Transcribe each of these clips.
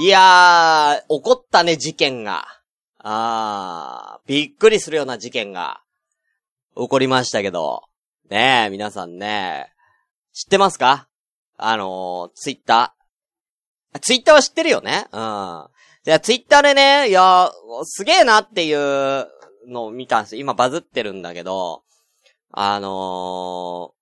いやー、起こったね、事件が。あー、びっくりするような事件が、起こりましたけど。ねえ、皆さんね、知ってますか？あのー、ツイッター。ツイッターは知ってるよね？うん。じゃあツイッターでね、いやー、すげえなっていうのを見たんですよ。今バズってるんだけど、あのー、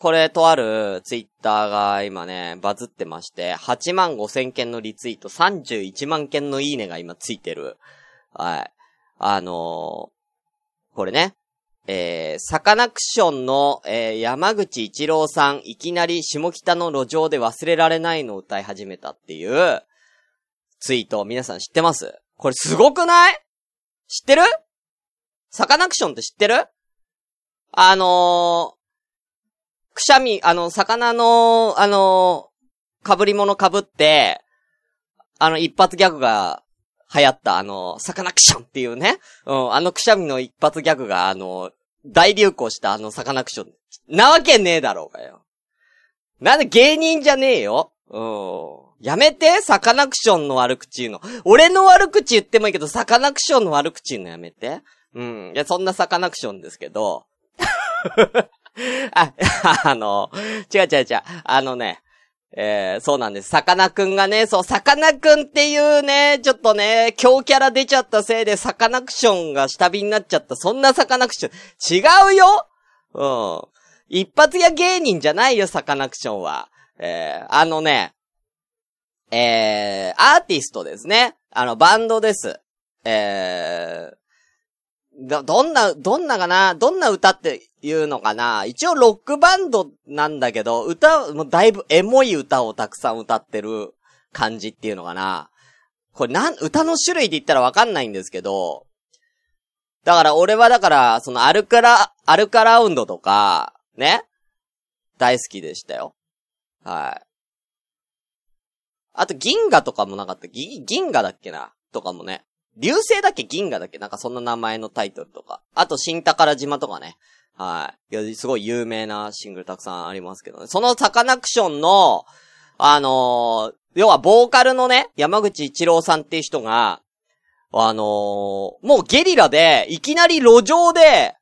これとあるツイッターが今ね、バズってまして、8万5千件のリツイート、31万件のいいねが今ついてる。はい。あのー、これね、えー、サカナクションの、えー、山口一郎さん、いきなり下北の路上で忘れられないのを歌い始めたっていう、ツイート、皆さん知ってます？これすごくない？知ってる？サカナクションって知ってる？あのくしゃみ、あの、魚の、あの、被り物被って、あの、一発ギャグが流行った、あの、サカナクションっていうね。うん、あのくしゃみの一発ギャグが、あの、大流行したあのサカナクション。なわけねえだろうがよ。なんで芸人じゃねえよ。うん。やめて、サカナクションの悪口言うの。俺の悪口言ってもいいけど、サカナクションの悪口言うのやめて。うん。いや、そんなサカナクションですけど。あ、あの、違う違う違う。あのね、えー、そうなんです。さかなクンがね、そう、さかなクンっていうね、ちょっとね、強キャラ出ちゃったせいで、サカナクションが下火になっちゃった。そんなサカナクション。違うようん。一発屋芸人じゃないよ、サカナクションは。えー、あのね、えー、アーティストですね。あの、バンドです。えー、ど、どんな、どんなかな？どんな歌っていうのかな？一応ロックバンドなんだけど、歌、もうだいぶエモい歌をたくさん歌ってる感じっていうのかな？これなん、歌の種類で言ったらわかんないんですけど、だから俺はだから、そのアルカラ、アルカラウンドとか、ね？大好きでしたよ。はい。あと銀河とかもなかった？銀河だっけな？とかもね。流星だっけ銀河だっけ？なんかそんな名前のタイトルとか。あと新宝島とかね。はい。いや、すごい有名なシングルたくさんありますけどね。そのサカナクションの、あのー、要はボーカルのね、山口一郎さんっていう人が、あのー、もうゲリラで、いきなり路上で、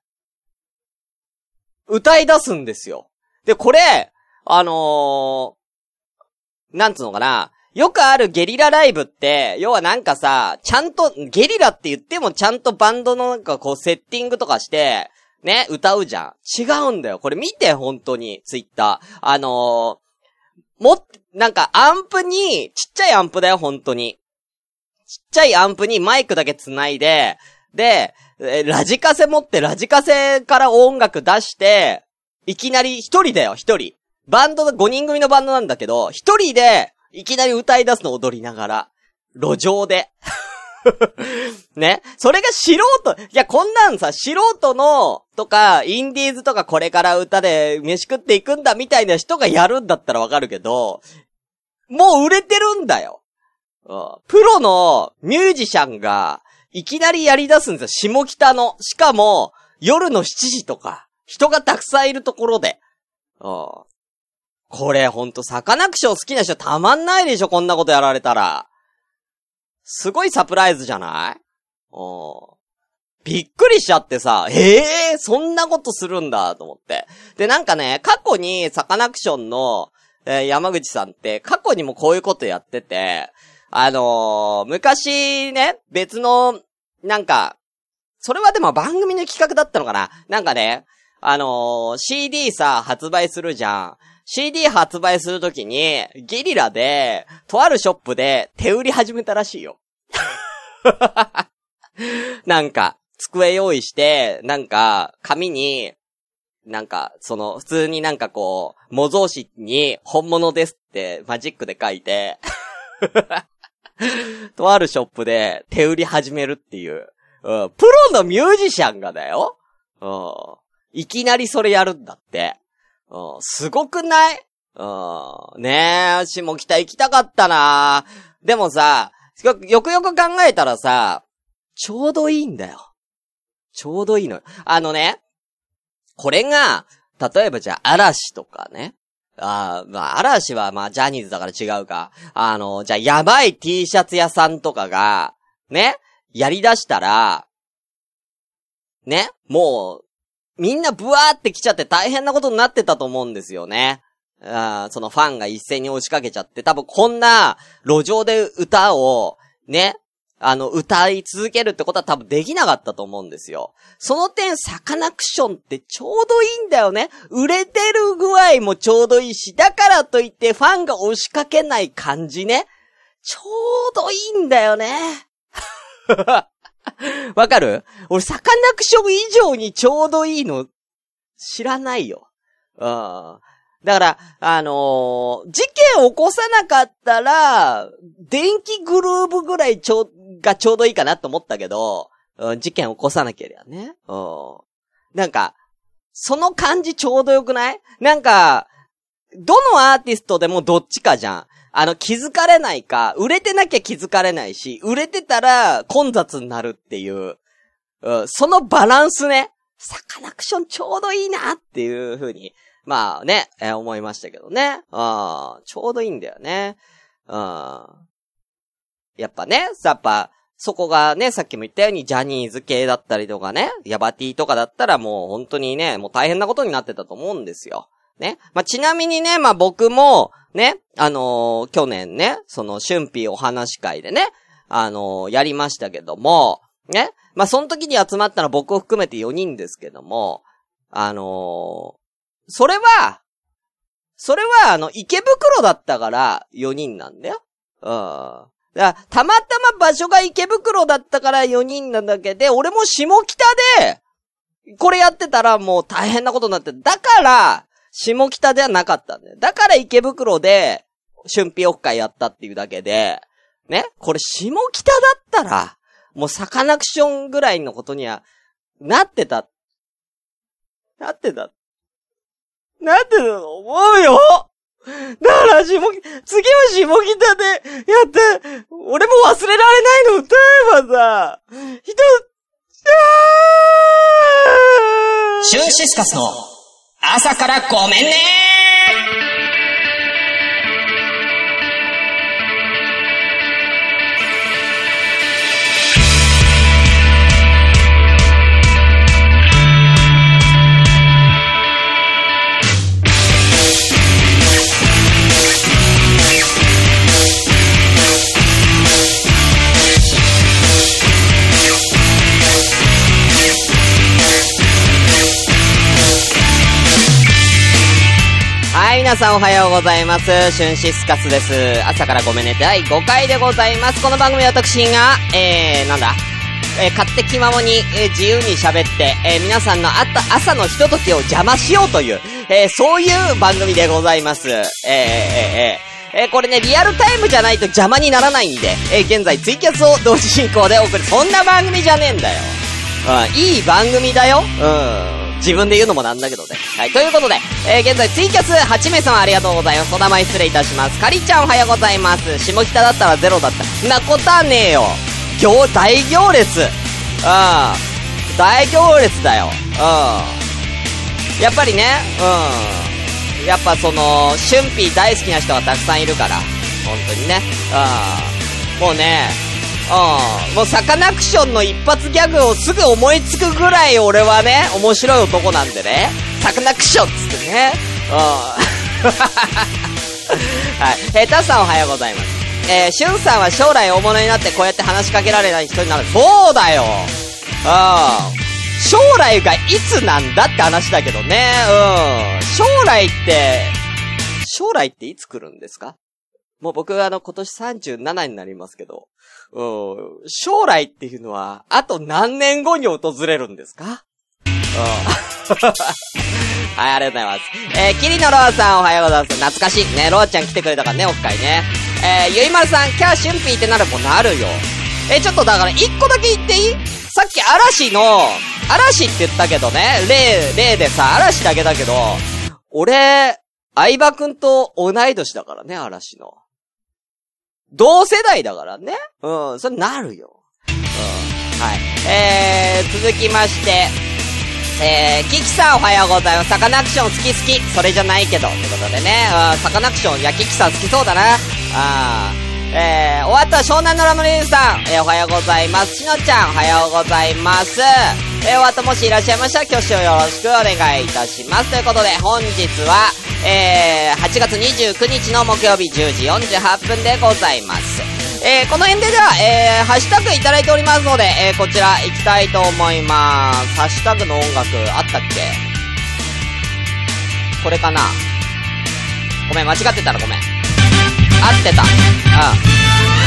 歌い出すんですよ。で、これ、あのー、なんつうのかな、よくあるゲリラライブって、要はなんかさ、ちゃんと、ゲリラって言ってもちゃんとバンドのなんかこうセッティングとかして、ね、歌うじゃん。違うんだよ。これ見て、本当に、ツイッター。あのー、も、なんか、アンプに、ちっちゃいアンプだよ、本当に。ちっちゃいアンプにマイクだけ繋いで、で、ラジカセ持ってラジカセから音楽出して、いきなり一人だよ、一人。バンドの5人組のバンドなんだけど、一人で、いきなり歌い出すの踊りながら。路上で。ね？それが素人、いや、こんなんさ、素人の、とか、インディーズとかこれから歌で飯食っていくんだみたいな人がやるんだったらわかるけど、もう売れてるんだよ。プロのミュージシャンが、いきなりやり出すんですよ。下北の。しかも、夜の7時とか、人がたくさんいるところで。これほんと、サカナクション好きな人たまんないでしょ、こんなことやられたら。すごいサプライズじゃない？びっくりしちゃってさ、ええー、そんなことするんだ、と思って。で、なんかね、過去にサカナクションの、えー、山口さんって、過去にもこういうことやってて、あのー、昔ね、別の、なんか、それはでも番組の企画だったのかななんかね、あのー、CD さ、発売するじゃん。CD 発売するときに、ゲリラで、とあるショップで手売り始めたらしいよ。なんか、机用意して、なんか、紙に、なんか、その、普通になんかこう、模造紙に本物ですってマジックで書いて とあるショップで手売り始めるっていう。うん、プロのミュージシャンがだよ。うん、いきなりそれやるんだって。うん、すごくない？うん、ねえ、下北行きたかったなでもさ、よくよく考えたらさ、ちょうどいいんだよ。ちょうどいいのよ。あのね、これが、例えばじゃあ嵐とかね、あまあ、嵐はまあ、ジャニーズだから違うか。あの、じゃあ、やばい T シャツ屋さんとかが、ね、やり出したら、ね、もう、みんなブワーって来ちゃって大変なことになってたと思うんですよね。あそのファンが一斉に押しかけちゃって、多分こんな路上で歌を、ね、あの、歌い続けるってことは多分できなかったと思うんですよ。その点、サカナクションってちょうどいいんだよね。売れてる具合もちょうどいいし、だからといってファンが押しかけない感じね。ちょうどいいんだよね。わかる？俺、サカナクション以上にちょうどいいの、知らないよ。うん。だから、あのー、事件を起こさなかったら、電気グルーブぐらいちょう、がちょうどいいかなと思ったけど、うん、事件起こさなければね。うん。なんか、その感じちょうどよくない？なんか、どのアーティストでもどっちかじゃん。あの、気づかれないか、売れてなきゃ気づかれないし、売れてたら混雑になるっていう、うん、そのバランスね、サカナクションちょうどいいなっていう風にまあね、えー、思いましたけどね。うん、ちょうどいいんだよね。うん。やっぱね、やっぱ、そこがね、さっきも言ったようにジャニーズ系だったりとかね、ヤバティとかだったらもう本当にね、もう大変なことになってたと思うんですよ。ね。まあ、ちなみにね、まあ、僕も、ね、あのー、去年ね、その、春辟お話会でね、あのー、やりましたけども、ね。まあ、その時に集まったのは僕を含めて4人ですけども、あのそれは、それは、あの、池袋だったから4人なんだよ。うん。だたまたま場所が池袋だったから4人なんだけど、俺も下北で、これやってたらもう大変なことになって、だから、下北ではなかったんだよ。だから池袋で、春辟オフ会やったっていうだけで、ね、これ下北だったら、もうサカナクションぐらいのことには、なってた。なってた。なんてたと思うよだから、下、次は下北でやって、俺も忘れられないの歌えばさ、人、シュンシスカスの朝からごめんね皆さんおはようございます。シュンシスカスです。朝からごめんね。第5回でございます。この番組は私が、えー、なんだ？えー、勝手気ままに、えー、自由に喋って、えー、皆さんのあった朝のひとときを邪魔しようという、えー、そういう番組でございます。えー、えー、えー、えー、これね、リアルタイムじゃないと邪魔にならないんで、えー、現在ツイキャスを同時進行で送る。そんな番組じゃねえんだよ。うん、いい番組だよ。うん。自分で言うのもなんだけどね。はい、ということで、えー、現在ツイキャス8名様ありがとうございます。お名前失礼いたします。かりちゃんおはようございます。下北だったらゼロだった。なことはねえよ。行、大行列。うん。大行列だよ。うん。やっぱりね、うん。やっぱその、春辟大好きな人がたくさんいるから。本当にね。うん。もうね、うん。もうサカナクションの一発ギャグをすぐ思いつくぐらい俺はね、面白い男なんでね。サカナクションっつってね。うん。はい。えー、タさんおはようございます。えー、シュンさんは将来大物になってこうやって話しかけられない人になる。そうだようん。将来がいつなんだって話だけどね。うん。将来って、将来っていつ来るんですか？もう僕はあの今年37になりますけど、うん、将来っていうのは、あと何年後に訪れるんですか？うん。はい、ありがとうございます。えー、キリノローさんおはようございます。懐かしい。ね、ローちゃん来てくれたからね、オフ会ね。えー、ゆいまるさん、キャーシュンピーってなるもなるよ。えー、ちょっとだから一個だけ言っていい？さっき嵐の、嵐って言ったけどね、例、例でさ、嵐だけだけど、俺、相葉くんと同い年だからね、嵐の。同世代だからね。うん、それなるよ。うん。はい。えー、続きまして、えー、キキさんおはようございます。サカナクション好き好き。それじゃないけど。ということでね、うん、サカナクション、いや、キキさん好きそうだな。あーえー、終わった湘南のラムリーズさん、えー、おはようございます。しのちゃん、おはようございます。えー、終わったもしいらっしゃいましたら、挙手をよろしくお願いいたします。ということで、本日は、えー、8月29日の木曜日10時48分でございます。えー、この辺ででは、えー、ハッシュタグいただいておりますので、えー、こちら行きたいと思います。ハッシュタグの音楽あったっけ？これかな？ごめん、間違ってたらごめん。合ってた。うん。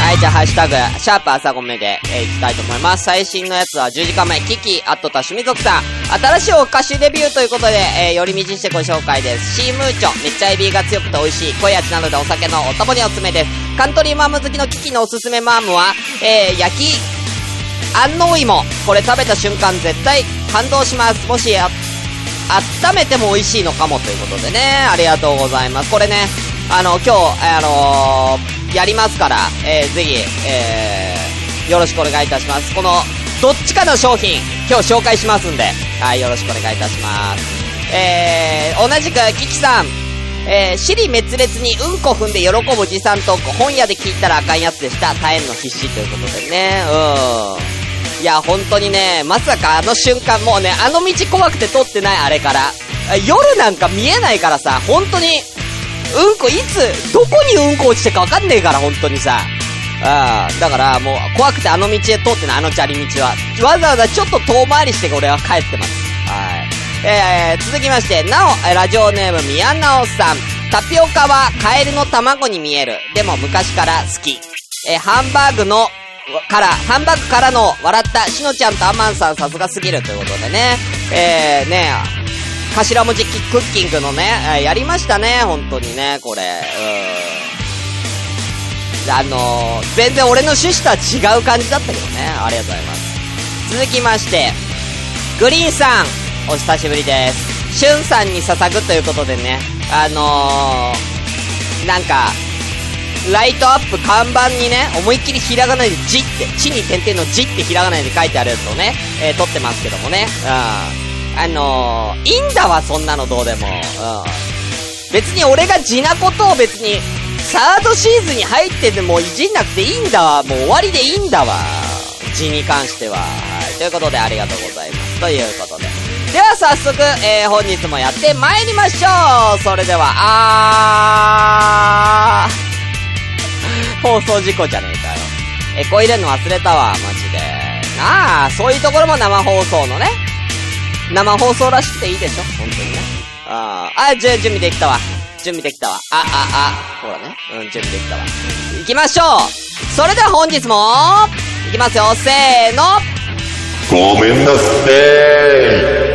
はい、じゃあ、ハッシュタグ、シャープ朝ごめで、えー、いきたいと思います。最新のやつは10時間前、キキ、アットタシミ族さん。新しいお菓子デビューということで、えー、寄り道してご紹介です。シームーチョ、めっちゃエビが強くて美味しい、濃い味なのでお酒のお供におすすめです。カントリーマーム好きのキキのおすすめマームは、えー、焼き、安納芋。これ食べた瞬間絶対感動します。もしや、温めても美味しいのかもということでね、ありがとうございます。これね、あの、今日、あのーやりますから、えー、ぜひ、えー、よろしくお願いいたします。この、どっちかの商品、今日紹介しますんで、はい、よろしくお願いいたします。えー、同じく、キキさん、えー、尻滅裂にうんこ踏んで喜ぶ持参トーク、本屋で聞いたらあかんやつでした。耐えんの必死ということでね、うん。いや、本当にね、まさかあの瞬間、もうね、あの道怖くて撮ってない、あれから。夜なんか見えないからさ、本当に、うんこいつ、どこにうんこ落ちてかわかんねえから、本当にさ。ああ、だからもう怖くてあの道へ通ってな、あの砂利道は。わざわざちょっと遠回りして俺は帰ってます。はい。えー、続きまして、なお、ラジオネーム宮直さん。タピオカはカエルの卵に見える。でも昔から好き。えー、ハンバーグの、から、ハンバーグからの笑ったしのちゃんとアマンさんさすがすぎるということでね。えー、ね頭文字クッキングのね、やりましたね、本当にね、これ。うん。あのー、全然俺の趣旨とは違う感じだったけどね。ありがとうございます。続きまして、グリーンさん、お久しぶりです。シュンさんに捧ぐということでね、あのー、なんか、ライトアップ看板にね、思いっきりひらがなでじって、地に点々のじってひらがなで書いてあるやつをね、えー、撮ってますけどもね。うん。あのー、いいんだわ、そんなのどうでも。うん。別に俺が地なことを別に、サードシーズンに入っててもいじんなくていいんだわ。もう終わりでいいんだわ。地に関しては。はい。ということでありがとうございます。ということで。では早速、えー、本日もやって参りましょうそれでは、あー。放送事故じゃねえかよ。エコ入れるの忘れたわ、マジで。なあ、そういうところも生放送のね、生放送らしくていいでしょ本当にね。ああ、あ、じゃあ準備できたわ。準備できたわ。あ、あ、あ、ほらね。うん、準備できたわ。行きましょうそれでは本日も、行きますよ。せーのごめんなさい。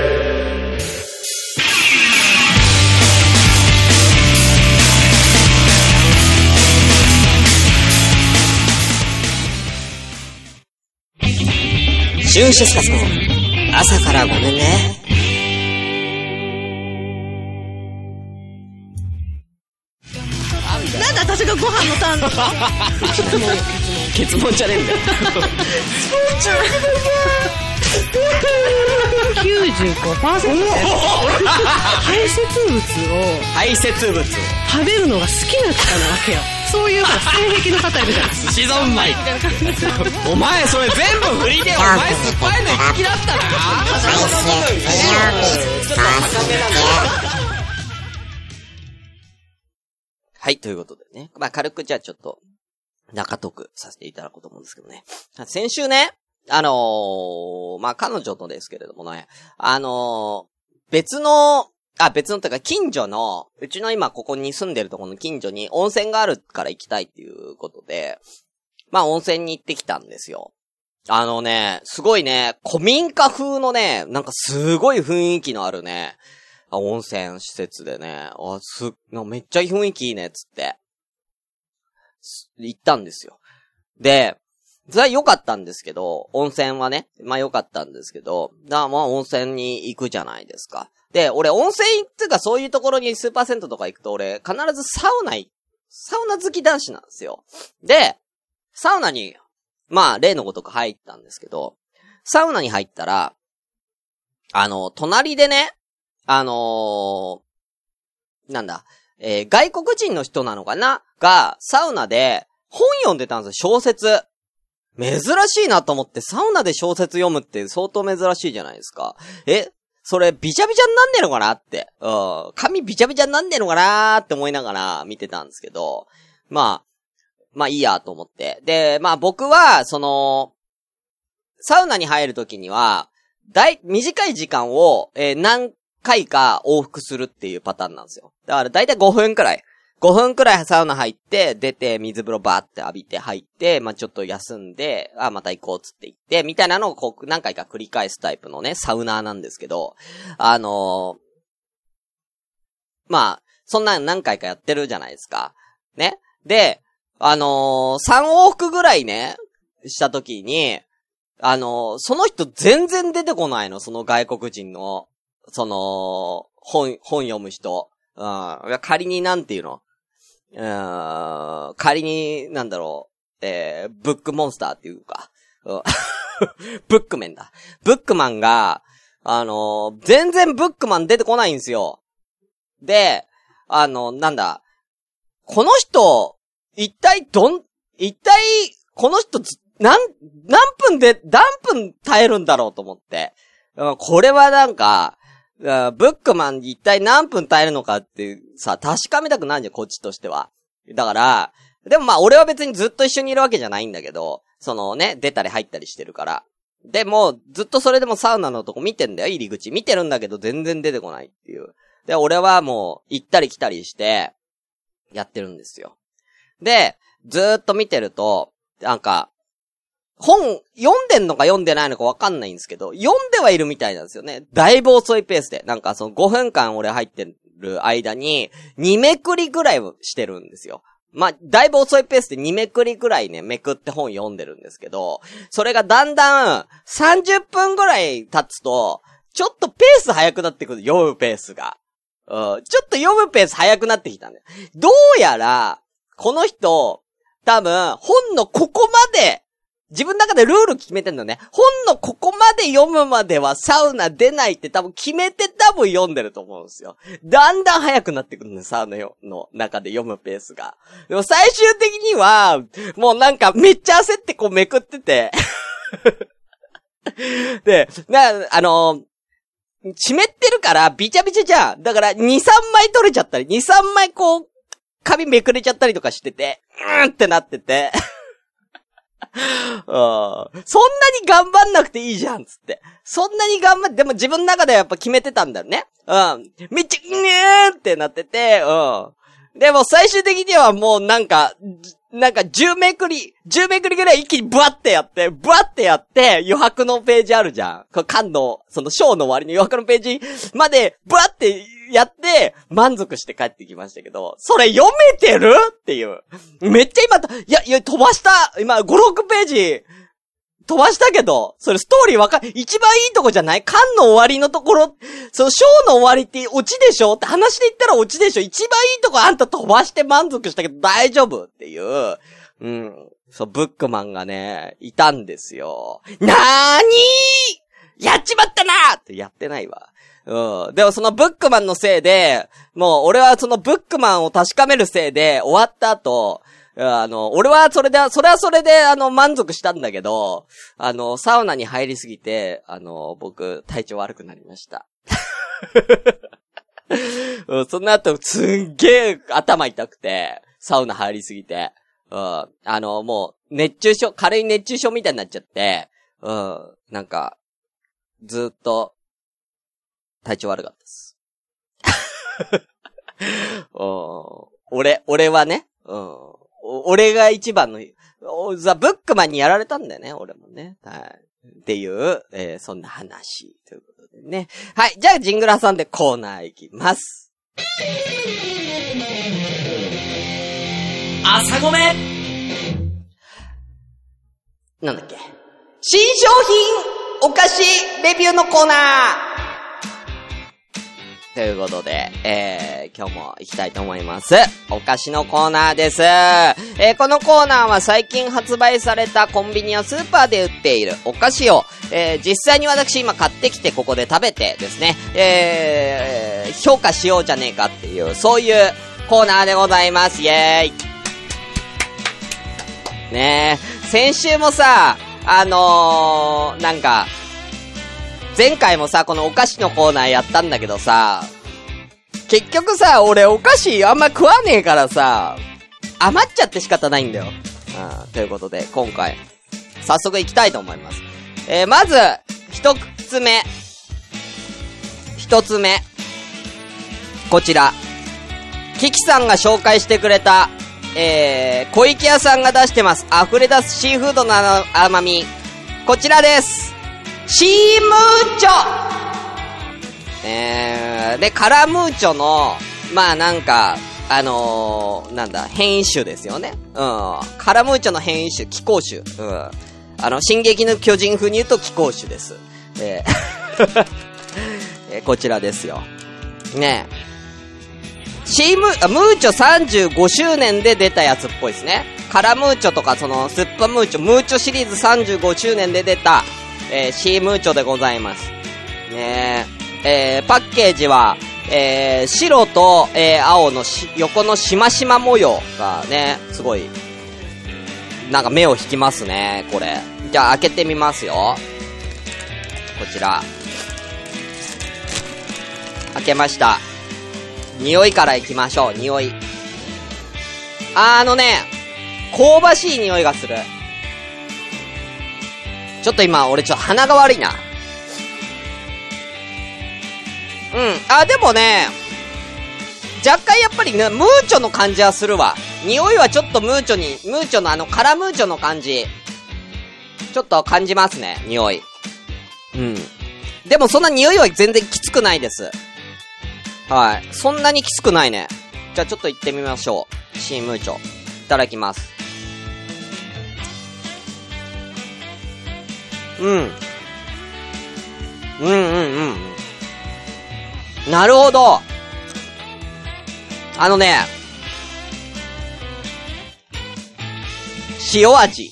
シュンシスカスの朝からごめんね。なんで私がご飯のターンなの？結問じゃねえんだよ。95%排泄物を排泄物食べるのが好きな方なわけよ。そういう性癖の方いるじゃん。寿司三昧。お前それ全部振りで、お前酸っぱいの好きだったな。はい、ということでね。まあ、軽くじゃあちょっと、中トークさせていただこうと思うんですけどね。先週ね、あのー、まあ、彼女とですけれどもね、あのー、別の、あ、別のというか、近所の、うちの今ここに住んでるところの近所に温泉があるから行きたいっていうことで、まあ温泉に行ってきたんですよ。あのね、すごいね、古民家風のね、なんかすごい雰囲気のあるね、温泉施設でね、あ、す、めっちゃ雰囲気いいね、つって。行ったんですよ。で、それは良かったんですけど、温泉はね、まあ良かったんですけど、だまあ温泉に行くじゃないですか。で、俺温泉ってかそういうところにスーパーセントとか行くと俺必ずサウナサウナ好き男子なんですよ。で、サウナに、まあ例のごとく入ったんですけど、サウナに入ったら、あの、隣でね、あのーなんだ、えー外国人の人なのかな？が、サウナで本読んでたんですよ、小説。珍しいなと思って、サウナで小説読むって相当珍しいじゃないですか。え、それ、びちゃびちゃになんねえのかなって。うん。髪びちゃびちゃになんねえのかなって思いながら見てたんですけど、まあ、まあいいやと思って。で、まあ僕は、その、サウナに入るときには、大、短い時間を、えー何回か往復するっていうパターンなんですよ。だから大体5分くらい。5分くらいサウナ入って、出て、水風呂バーって浴びて入って、まあ、ちょっと休んで、あ、また行こうっつって行って、みたいなのをこう、何回か繰り返すタイプのね、サウナーなんですけど、あのーまあ、そんな何回かやってるじゃないですか。ね。で、あのー、3往復ぐらいね、した時に、あのーその人全然出てこないの、その外国人の、その、本、本読む人。うん。仮になんていうの？うん。仮に、なんだろう。えー、ブックモンスターっていうか。うブックメンだ。ブックマンが、あのー全然ブックマン出てこないんですよ。で、あの、なんだ。この人、一体どん、一体、この人、なん、何分で、何分耐えるんだろうと思って。これはなんか、ブックマン一体何分耐えるのかってさ、確かめたくないじゃん、こっちとしては。だから、でもまあ俺は別にずっと一緒にいるわけじゃないんだけど、そのね、出たり入ったりしてるから。でも、ずっとそれでもサウナのとこ見てんだよ、入り口。見てるんだけど全然出てこないっていう。で、俺はもう、行ったり来たりして、やってるんですよ。で、ずーっと見てると、なんか、本、読んでんのか読んでないのかわかんないんですけど、読んではいるみたいなんですよね。だいぶ遅いペースで。なんかその5分間俺入ってる間に、2めくりぐらいしてるんですよ。まあ、だいぶ遅いペースで2めくりぐらいね、めくって本読んでるんですけど、それがだんだん30分ぐらい経つと、ちょっとペース速くなってくる、読むペースが。うん、ちょっと読むペース速くなってきたんだよ。どうやら、この人、多分、本のここまで、自分の中でルール決めてんのね。本のここまで読むまではサウナ出ないって多分決めて多分読んでると思うんですよ。だんだん速くなってくるのサウナの中で読むペースが。でも最終的には、もうなんかめっちゃ焦ってこうめくってて。で、な、あの湿ってるからビチャビチャじゃん。だから2、3枚取れちゃったり、2、3枚こう、髪めくれちゃったりとかしてて、うーんってなってて。あ そんなに頑張んなくていいじゃん、つって。そんなに頑張って、でも自分の中ではやっぱ決めてたんだよね。うん。めっちゃ、ねーってなってて、うん。でも最終的にはもうなんか、なんか10めくり、10めくりぐらい一気にブワってやって、ブワってやって、余白のページあるじゃん。これ缶の、そのショーの終わりの余白のページまで、ブワってやって、満足して帰ってきましたけど、それ読めてる？っていう。めっちゃ今、いや、いや、飛ばした今、5、6ページ、飛ばしたけど、それストーリーわか、一番いいとこじゃない？缶の終わりのところ、そのショーの終わりってオチでしょ？って話で言ったらオチでしょ？一番いいとこあんた飛ばして満足したけど大丈夫っていう。うん。そう、ブックマンがね、いたんですよ。なーにー？やっちまったなーってやってないわ。うん。でもそのブックマンのせいで、もう俺はそのブックマンを確かめるせいで終わった後、あの、俺はそれで、それはそれで、あの、満足したんだけど、あの、サウナに入りすぎて、あの、僕、体調悪くなりました。その後、すんげえ頭痛くて、サウナ入りすぎて、うん、あの、もう、熱中症、軽い熱中症みたいになっちゃって、うん、なんか、ずっと、体調悪かったです。うん俺、俺はね、うん。お俺が一番の、おザ・ブックマンにやられたんだよね、俺もね。はい。っていう、えーそんな話、ということでね。はい。じゃあ、ジングラさんでコーナー行きます。朝ごめなんだっけ新商品お菓子レビューのコーナーということで、えー、今日も行きたいと思います。お菓子のコーナーです。えー、このコーナーは最近発売されたコンビニやスーパーで売っているお菓子を、えー、実際に私今買ってきてここで食べてですね、えー、評価しようじゃねえかっていう、そういうコーナーでございます。イェーイねえ、先週もさ、あのー、なんか、前回もさ、このお菓子のコーナーやったんだけどさ、結局さ、俺お菓子あんま食わねえからさ、余っちゃって仕方ないんだよ。うん、ということで、今回、早速行きたいと思います。えー、まず、一つ目。一つ目。こちら。キキさんが紹介してくれた、えー、小池屋さんが出してます。溢れ出すシーフードの甘み。こちらです。シームーチョえー、で、カラムーチョの、まあなんか、あのー、なんだ、変異種ですよね。うん。カラムーチョの変異種、気候種。うん。あの、進撃の巨人風に言うと気候種です。えー えー、こちらですよ。ねシーム、あ、ムーチョ35周年で出たやつっぽいですね。カラムーチョとか、その、スッパムーチョ、ムーチョシリーズ35周年で出た、えー、シームーチョでございます。ねえ、ー、パッケージは、えー、白と、えー、青のし、横のしましま模様がね、すごい、なんか目を引きますね、これ。じゃあ開けてみますよ。こちら。開けました。匂いから行きましょう、匂い。あのね、香ばしい匂いがする。ちょっと今、俺ちょっと鼻が悪いな。うん。あ、でもね、若干やっぱりね、ムーチョの感じはするわ。匂いはちょっとムーチョに、ムーチョのあの、カラムーチョの感じ。ちょっと感じますね、匂い。うん。でもそんな匂いは全然きつくないです。はい。そんなにきつくないね。じゃあちょっと行ってみましょう。シームーチョ。いただきます。うん。うんうんうん。なるほど。あのね、塩味。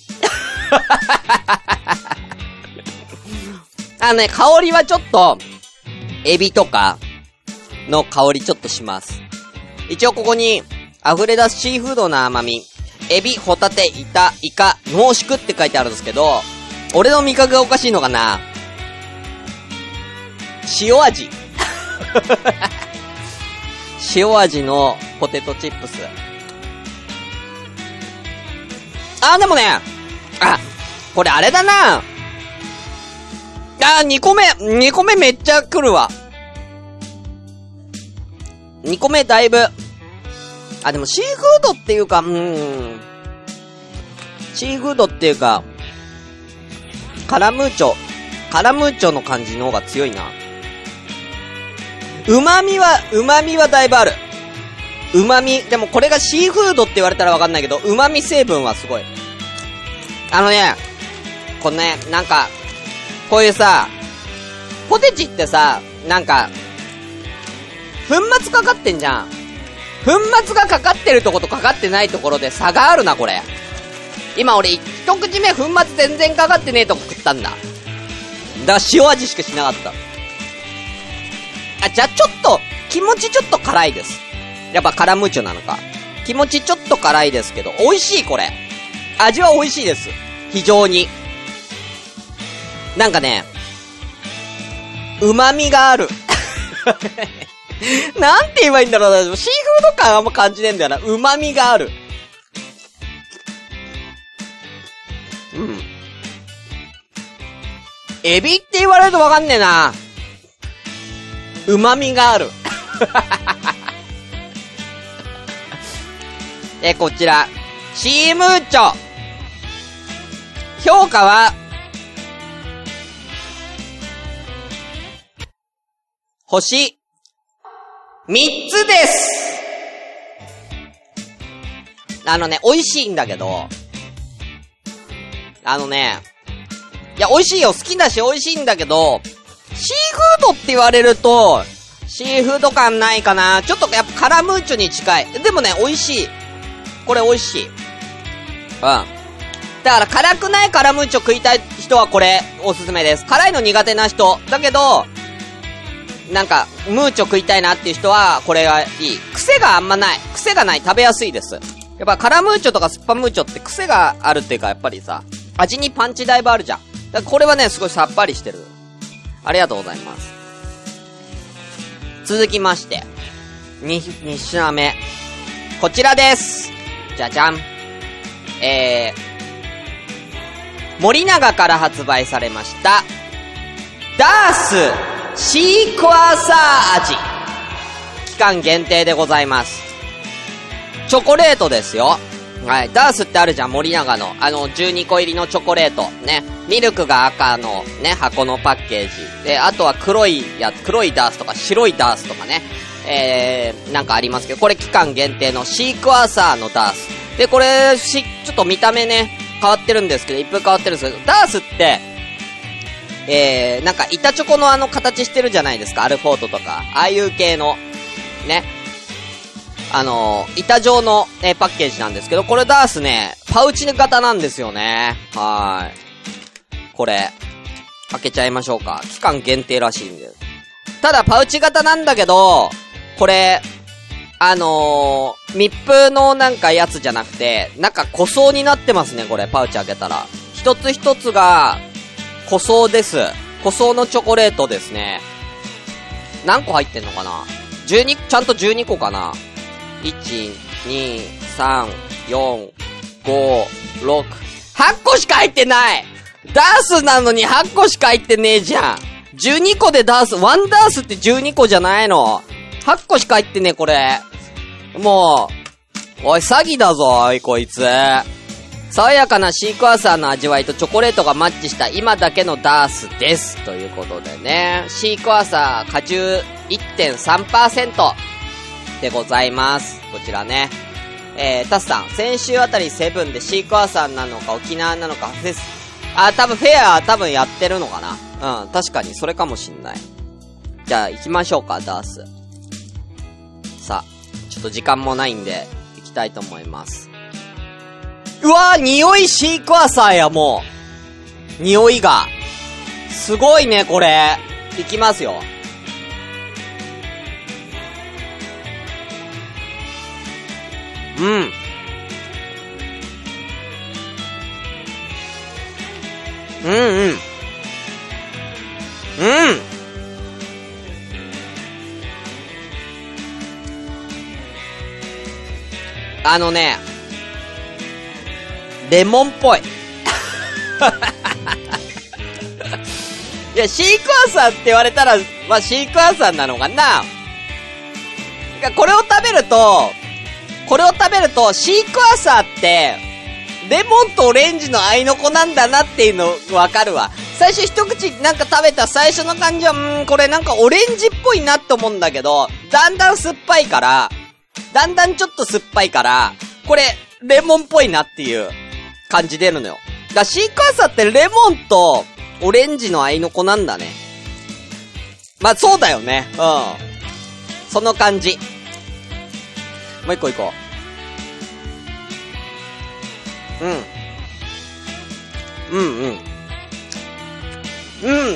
あのね、香りはちょっと、エビとかの香りちょっとします。一応ここに、溢れ出すシーフードの甘み、エビ、ホタテ、イタ、イカ、濃縮って書いてあるんですけど、俺の味覚がおかしいのかな？塩味。塩味のポテトチップス。あ、でもね、あ、これあれだな。あ、2個目、2個目めっちゃ来るわ。2個目だいぶ。あ、でもシーフードっていうか、うーん。シーフードっていうか、カラムーチョ。カラムーチョの感じの方が強いな。旨味は、旨味はだいぶある。旨味、でもこれがシーフードって言われたらわかんないけど、旨味成分はすごい。あのね、このね、なんか、こういうさ、ポテチってさ、なんか、粉末かかってんじゃん。粉末がかかってるとことかかってないところで差があるな、これ。今俺、一口目粉末全然かかってねえとこ食ったんだ。だから塩味しかしなかった。あ、じゃあちょっと、気持ちちょっと辛いです。やっぱカラムーチョなのか。気持ちちょっと辛いですけど、美味しいこれ。味は美味しいです。非常に。なんかね、旨味がある。なんて言えばいいんだろうな。シーフード感あんま感じねえんだよな。旨味がある。うん。エビって言われるとわかんねえな。旨味がある。え、こちら。シームーチョ。評価は、星、三つですあのね、美味しいんだけど、あのね、いや、美味しいよ。好きだし美味しいんだけど、シーフードって言われると、シーフード感ないかなちょっとやっぱカラムーチョに近い。でもね、美味しい。これ美味しい。うん。だから辛くないカラムーチョ食いたい人はこれおすすめです。辛いの苦手な人。だけど、なんか、ムーチョ食いたいなっていう人は、これがいい。癖があんまない。癖がない。食べやすいです。やっぱカラムーチョとかスッパムーチョって癖があるっていうか、やっぱりさ、味にパンチだいぶあるじゃん。だこれはね、すごいさっぱりしてる。ありがとうございます。続きまして、に、二品目。こちらです。じゃじゃん。えー、森永から発売されました、ダースシークワーサー味。期間限定でございます。チョコレートですよ。はい。ダースってあるじゃん、森永の。あの、12個入りのチョコレート。ね。ミルクが赤のね、箱のパッケージ。で、あとは黒いやつ、黒いダースとか白いダースとかね。えー、なんかありますけど、これ期間限定のシークワーサーのダース。で、これ、し、ちょっと見た目ね、変わってるんですけど、一風変わってるんですけど、ダースって、えー、なんか板チョコのあの形してるじゃないですか、アルフォートとか。ああいう系の、ね。あのー、板状の、えパッケージなんですけど、これダースね、パウチ型なんですよね。はーい。これ、開けちゃいましょうか。期間限定らしいんです。ただ、パウチ型なんだけど、これ、あのー、密封のなんかやつじゃなくて、なんか個装になってますね、これ、パウチ開けたら。一つ一つが、個装です。個装のチョコレートですね。何個入ってんのかな ?12、ちゃんと12個かな？?1、2、3、4、5、6、8個しか入ってないダースなのに8個しか入ってねえじゃん !12 個でダース、ワンダースって12個じゃないの ?8 個しか入ってねえ、これ。もう、おい、詐欺だぞ、おい、こいつ。爽やかなシークワーサーの味わいとチョコレートがマッチした今だけのダースです。ということでね。シークワーサー果汁1.3%でございます。こちらね。えー、タスさん、先週あたりセブンでシークワーサーなのか沖縄なのかフェス、あ、多分フェア多分やってるのかな。うん、確かにそれかもしんない。じゃあ行きましょうか、ダース。さあ、ちょっと時間もないんで、行きたいと思います。うわー、匂いシークワーサーや、もう。匂いが。すごいね、これ。いきますよ。うん。うんうん。うん。あのね、レモンっぽい。いや、シークワーサーって言われたら、まあ、シークワーサーなのかな。これを食べると、これを食べると、シークワーサーって、レモンとオレンジの合いの子なんだなっていうのわかるわ。最初一口なんか食べた最初の感じは、うーん、これなんかオレンジっぽいなって思うんだけど、だんだん酸っぱいから、だんだんちょっと酸っぱいから、これ、レモンっぽいなっていう感じ出るのよ。だからシークワーサーってレモンとオレンジの合いの子なんだね。まあ、そうだよね。うん。その感じ。もう一個行こう。うん。うんうん。うん。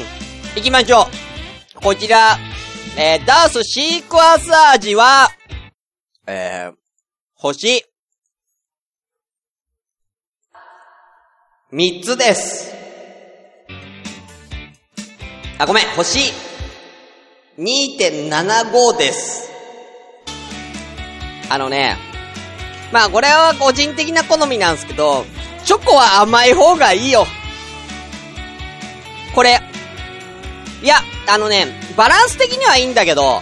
行きましょう。こちら、えー、ダースシークワーサー味は、えー、星、三つです。あ、ごめん、星、2.75です。あのね、まあこれは個人的な好みなんですけど、チョコは甘い方がいいよ。これ、いや、あのね、バランス的にはいいんだけど、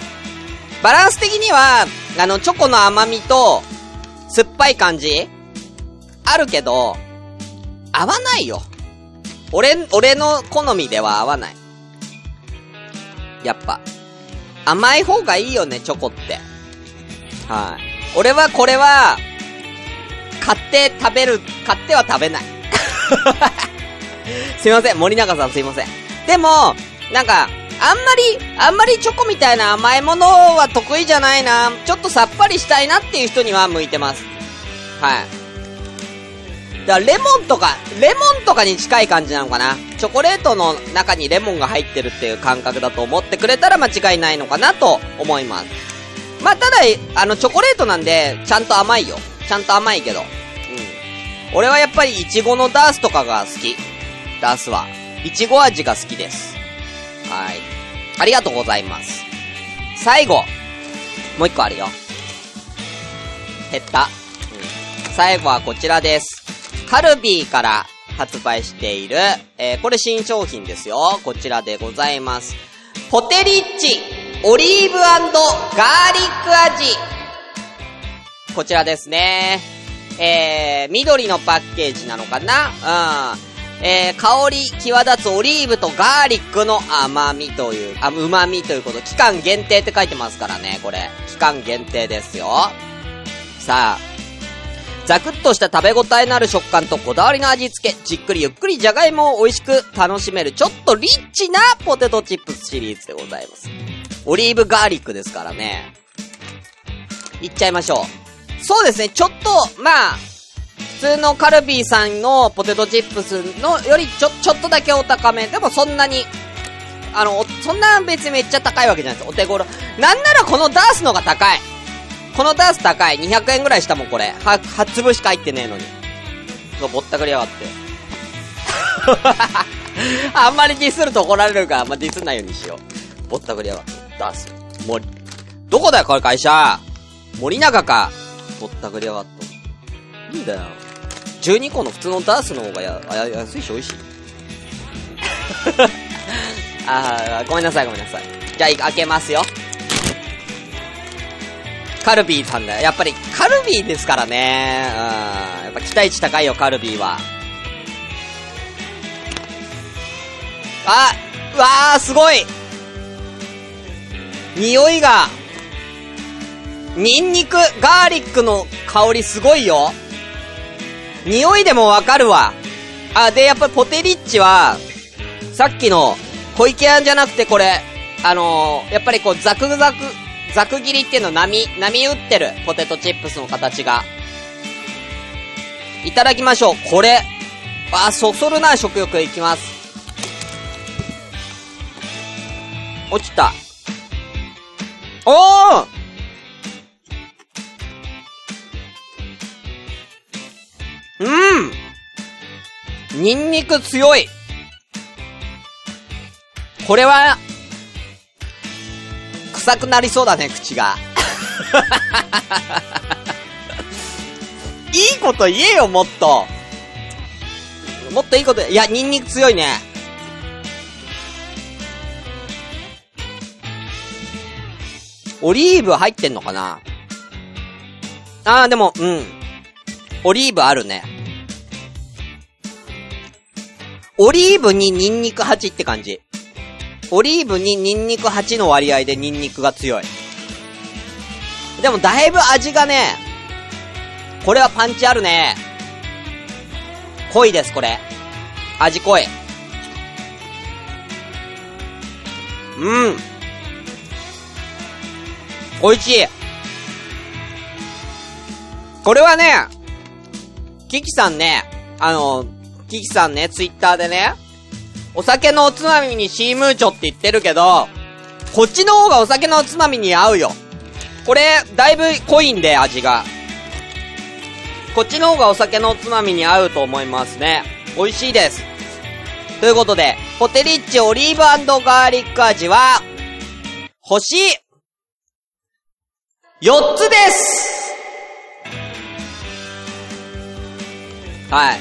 バランス的には、あの、チョコの甘みと、酸っぱい感じあるけど、合わないよ。俺、俺の好みでは合わない。やっぱ。甘い方がいいよね、チョコって。はい。俺はこれは、買って食べる、買っては食べない。すいません、森永さんすいません。でも、なんか、あんまり、あんまりチョコみたいな甘いものは得意じゃないな。ちょっとさっぱりしたいなっていう人には向いてます。はい。だからレモンとか、レモンとかに近い感じなのかな。チョコレートの中にレモンが入ってるっていう感覚だと思ってくれたら間違いないのかなと思います。まあ、ただ、あの、チョコレートなんで、ちゃんと甘いよ。ちゃんと甘いけど。うん。俺はやっぱりイチゴのダースとかが好き。ダースは。イチゴ味が好きです。はい。ありがとうございます。最後。もう一個あるよ。減った。うん。最後はこちらです。カルビーから発売している、えー、これ新商品ですよ。こちらでございます。ポテリッチ、オリーブガーリック味。こちらですね。えー、緑のパッケージなのかな？うん。えー、香り際立つオリーブとガーリックの甘みという、あ、旨みということ、期間限定って書いてますからね、これ。期間限定ですよ。さあ、ザクッとした食べ応えのある食感とこだわりの味付け、じっくりゆっくりじゃがいもを美味しく楽しめる、ちょっとリッチなポテトチップスシリーズでございます。オリーブガーリックですからね。いっちゃいましょう。そうですね、ちょっと、まあ、普通のカルビーさんのポテトチップスのよりちょ、ちょっとだけお高め。でもそんなに、あの、そんな別にめっちゃ高いわけじゃないです。お手頃。なんならこのダースのが高い。このダース高い。200円ぐらいしたもん、これ。は、は粒しか入ってねえのに。ぼったくりやがって。あんまりディスると怒られるから、あディスないようにしよう。ぼったくりやがって。ダース。森。どこだよ、これ会社。森永か。ぼったくりやがって。いいんだよ。12個の普通のダースの方がや、安いし美味しい。あー、ごめんなさいごめんなさい。じゃあ、開けますよ。カルビーさんだよ。やっぱり、カルビーですからね。うん。やっぱ期待値高いよ、カルビーは。あ、うわー、すごい匂いが、ニンニク、ガーリックの香りすごいよ。匂いでもわかるわ。あ、で、やっぱりポテリッチは、さっきの小池屋じゃなくてこれ、あのー、やっぱりこうザクザク、ザク切りっていうの波、波打ってるポテトチップスの形が。いただきましょう。これ。あ、そそるな、食欲いきます。落ちた。おーうんニンニク強いこれは、臭くなりそうだね、口が。いいこと言えよ、もっと。もっといいこと、いや、ニンニク強いね。オリーブ入ってんのかな？あー、でも、うん。オリーブあるね。オリーブにニンニク8って感じ。オリーブにニンニク8の割合でニンニクが強い。でもだいぶ味がね、これはパンチあるね。濃いです、これ。味濃い。うん。美味しい。これはね、キキさんね、あの、キキさんね、ツイッターでね、お酒のおつまみにシームーチョって言ってるけど、こっちの方がお酒のおつまみに合うよ。これ、だいぶ濃いんで、味が。こっちの方がお酒のおつまみに合うと思いますね。美味しいです。ということで、ポテリッチオリーブガーリック味は、星、4つですはい。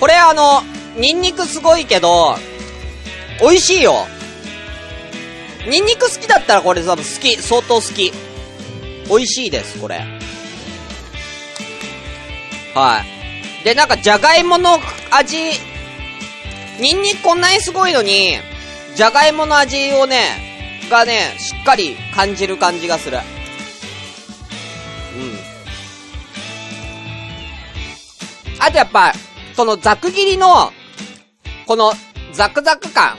これあの、ニンニクすごいけど、美味しいよ。ニンニク好きだったらこれ多分好き、相当好き。美味しいです、これ。はい。で、なんか、じゃがいもの味、ニンニクこんなにすごいのに、じゃがいもの味をね、がね、しっかり感じる感じがする。あとやっぱ、そのザク切りの、このザクザク感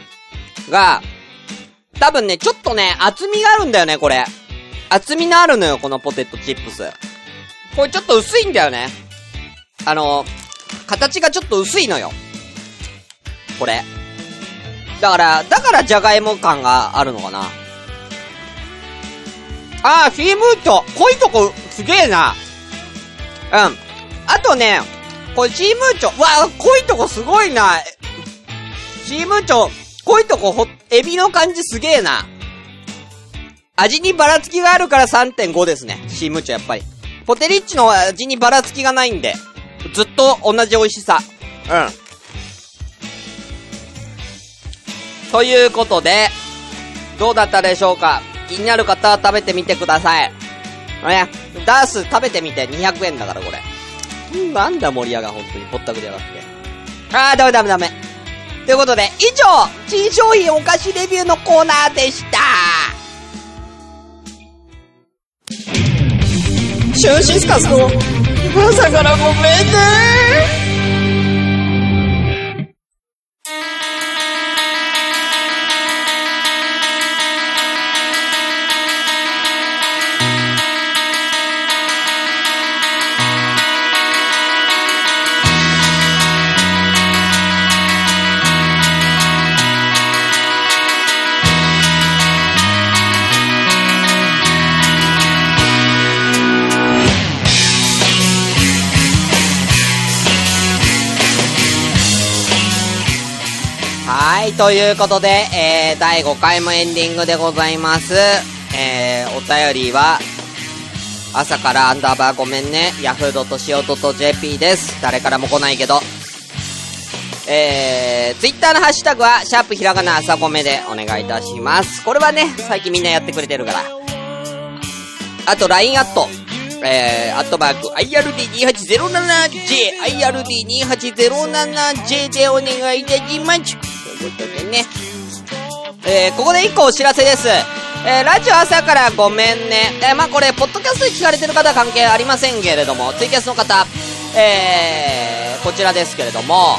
が、多分ね、ちょっとね、厚みがあるんだよね、これ。厚みのあるのよ、このポテトチップス。これちょっと薄いんだよね。あの、形がちょっと薄いのよ。これ。だから、だからじゃがいも感があるのかな。あー、フィームート濃いとこ、すげえな。うん。あとね、これチームーチョ、わあ、濃いとこすごいな。チームーチョ、濃いとこほ、エビの感じすげえな。味にばらつきがあるから3.5ですね。チームーチョやっぱり。ポテリッチの味にばらつきがないんで、ずっと同じ美味しさ。うん。ということで、どうだったでしょうか？気になる方は食べてみてください。ね、ダース食べてみて200円だからこれ。なんだ森屋が本当にぼったくりやがって。あー、ダメダメダメ。ということで、以上、新商品お菓子レビューのコーナーでした。シューシスカスの朝からごめんねということで、えー、第5回もエンディングでございます。えー、お便りは、朝からアンダーバーごめんね、ヤフードとしおとと JP です。誰からも来ないけど。えー、ツイッターのハッシュタグは、シャープひらがな朝ごめでお願いいたします。これはね、最近みんなやってくれてるから。あと、LINE アット。えー、アットマーク、IRD2807J、IRD2807J でお願いいたします。ということでね。えー、ここで一個お知らせです。えー、ラジオ朝からごめんね。えー、まあこれ、ポッドキャストで聞かれてる方は関係ありませんけれども、ツイキャスの方、えー、こちらですけれども、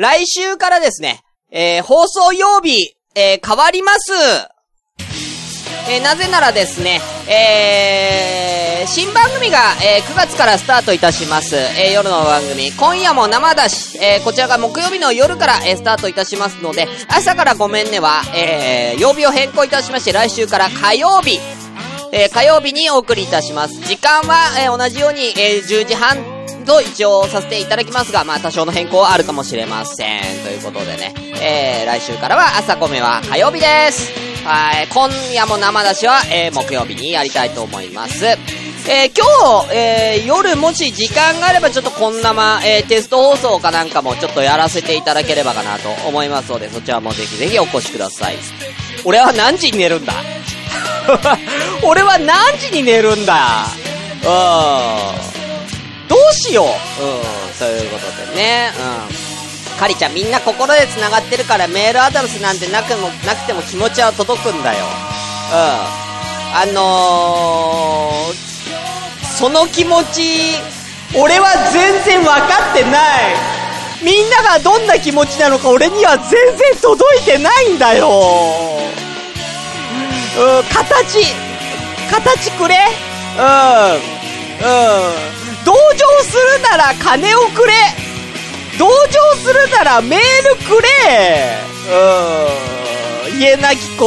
来週からですね、えー、放送曜日、えー、変わります。えーなぜならですね、えー、新番組が、えー9月からスタートいたします。えー夜の番組、今夜も生だし、えーこちらが木曜日の夜から、えースタートいたしますので、朝からごめんねは、えー曜日を変更いたしまして、来週から火曜日、えー火曜日にお送りいたします。時間は、えー同じように、えー10時半と一応させていただきますが、まあ多少の変更はあるかもしれません。ということでね、えー来週からは朝ごめは火曜日です。はい、今夜も生出しは、えー木曜日にやりたいと思います。えー今日、えー夜もし時間があればちょっとこんなま、えーテスト放送かなんかもちょっとやらせていただければかなと思いますので、そちらもぜひぜひお越しください。俺は何時に寝るんだ？俺は何時に寝るんだ？うん。どうしよううん、ということでね、うん。カリちゃんみんな心で繋がってるからメールアドレスなんてなくも、なくても気持ちは届くんだよ。うん。あのー、その気持ち、俺は全然わかってない。みんながどんな気持ちなのか俺には全然届いてないんだよ。うん、形、形くれうん、うん。同情するなら金をくれ同情するならメールくれうん、家なき子。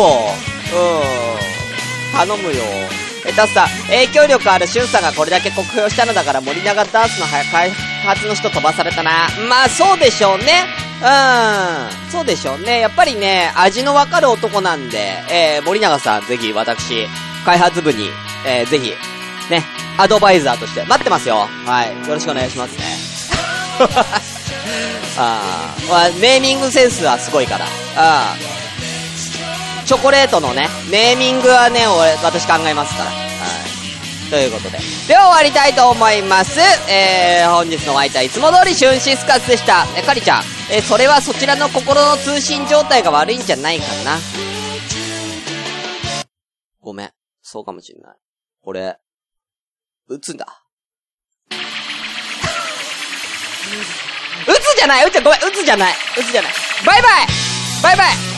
うん、頼むよ。え、タスさ、影響力あるシュンさんがこれだけ酷評したのだから森永ダースの開発の人飛ばされたな。まあ、そうでしょうね。うん。そうでしょうね。やっぱりね、味のわかる男なんで、えー、森永さん、ぜひ私、開発部に、えー、ぜひ、ね、アドバイザーとして待ってますよ。はい。よろしくお願いしますね。ああ、ネーミングセンスはすごいから。あーチョコレートのね、ネーミングはね、俺、私考えますから。はい。ということで。では終わりたいと思います。えー、本日のお相手はいつも通りシュンシスカスでした。え、カリちゃん、えーそれはそちらの心の通信状態が悪いんじゃないかな。ごめん。そうかもしんない。これ、打つんだ。打つじゃない打つ、ごめん、打つじゃない打つじゃないバイバイバイバイ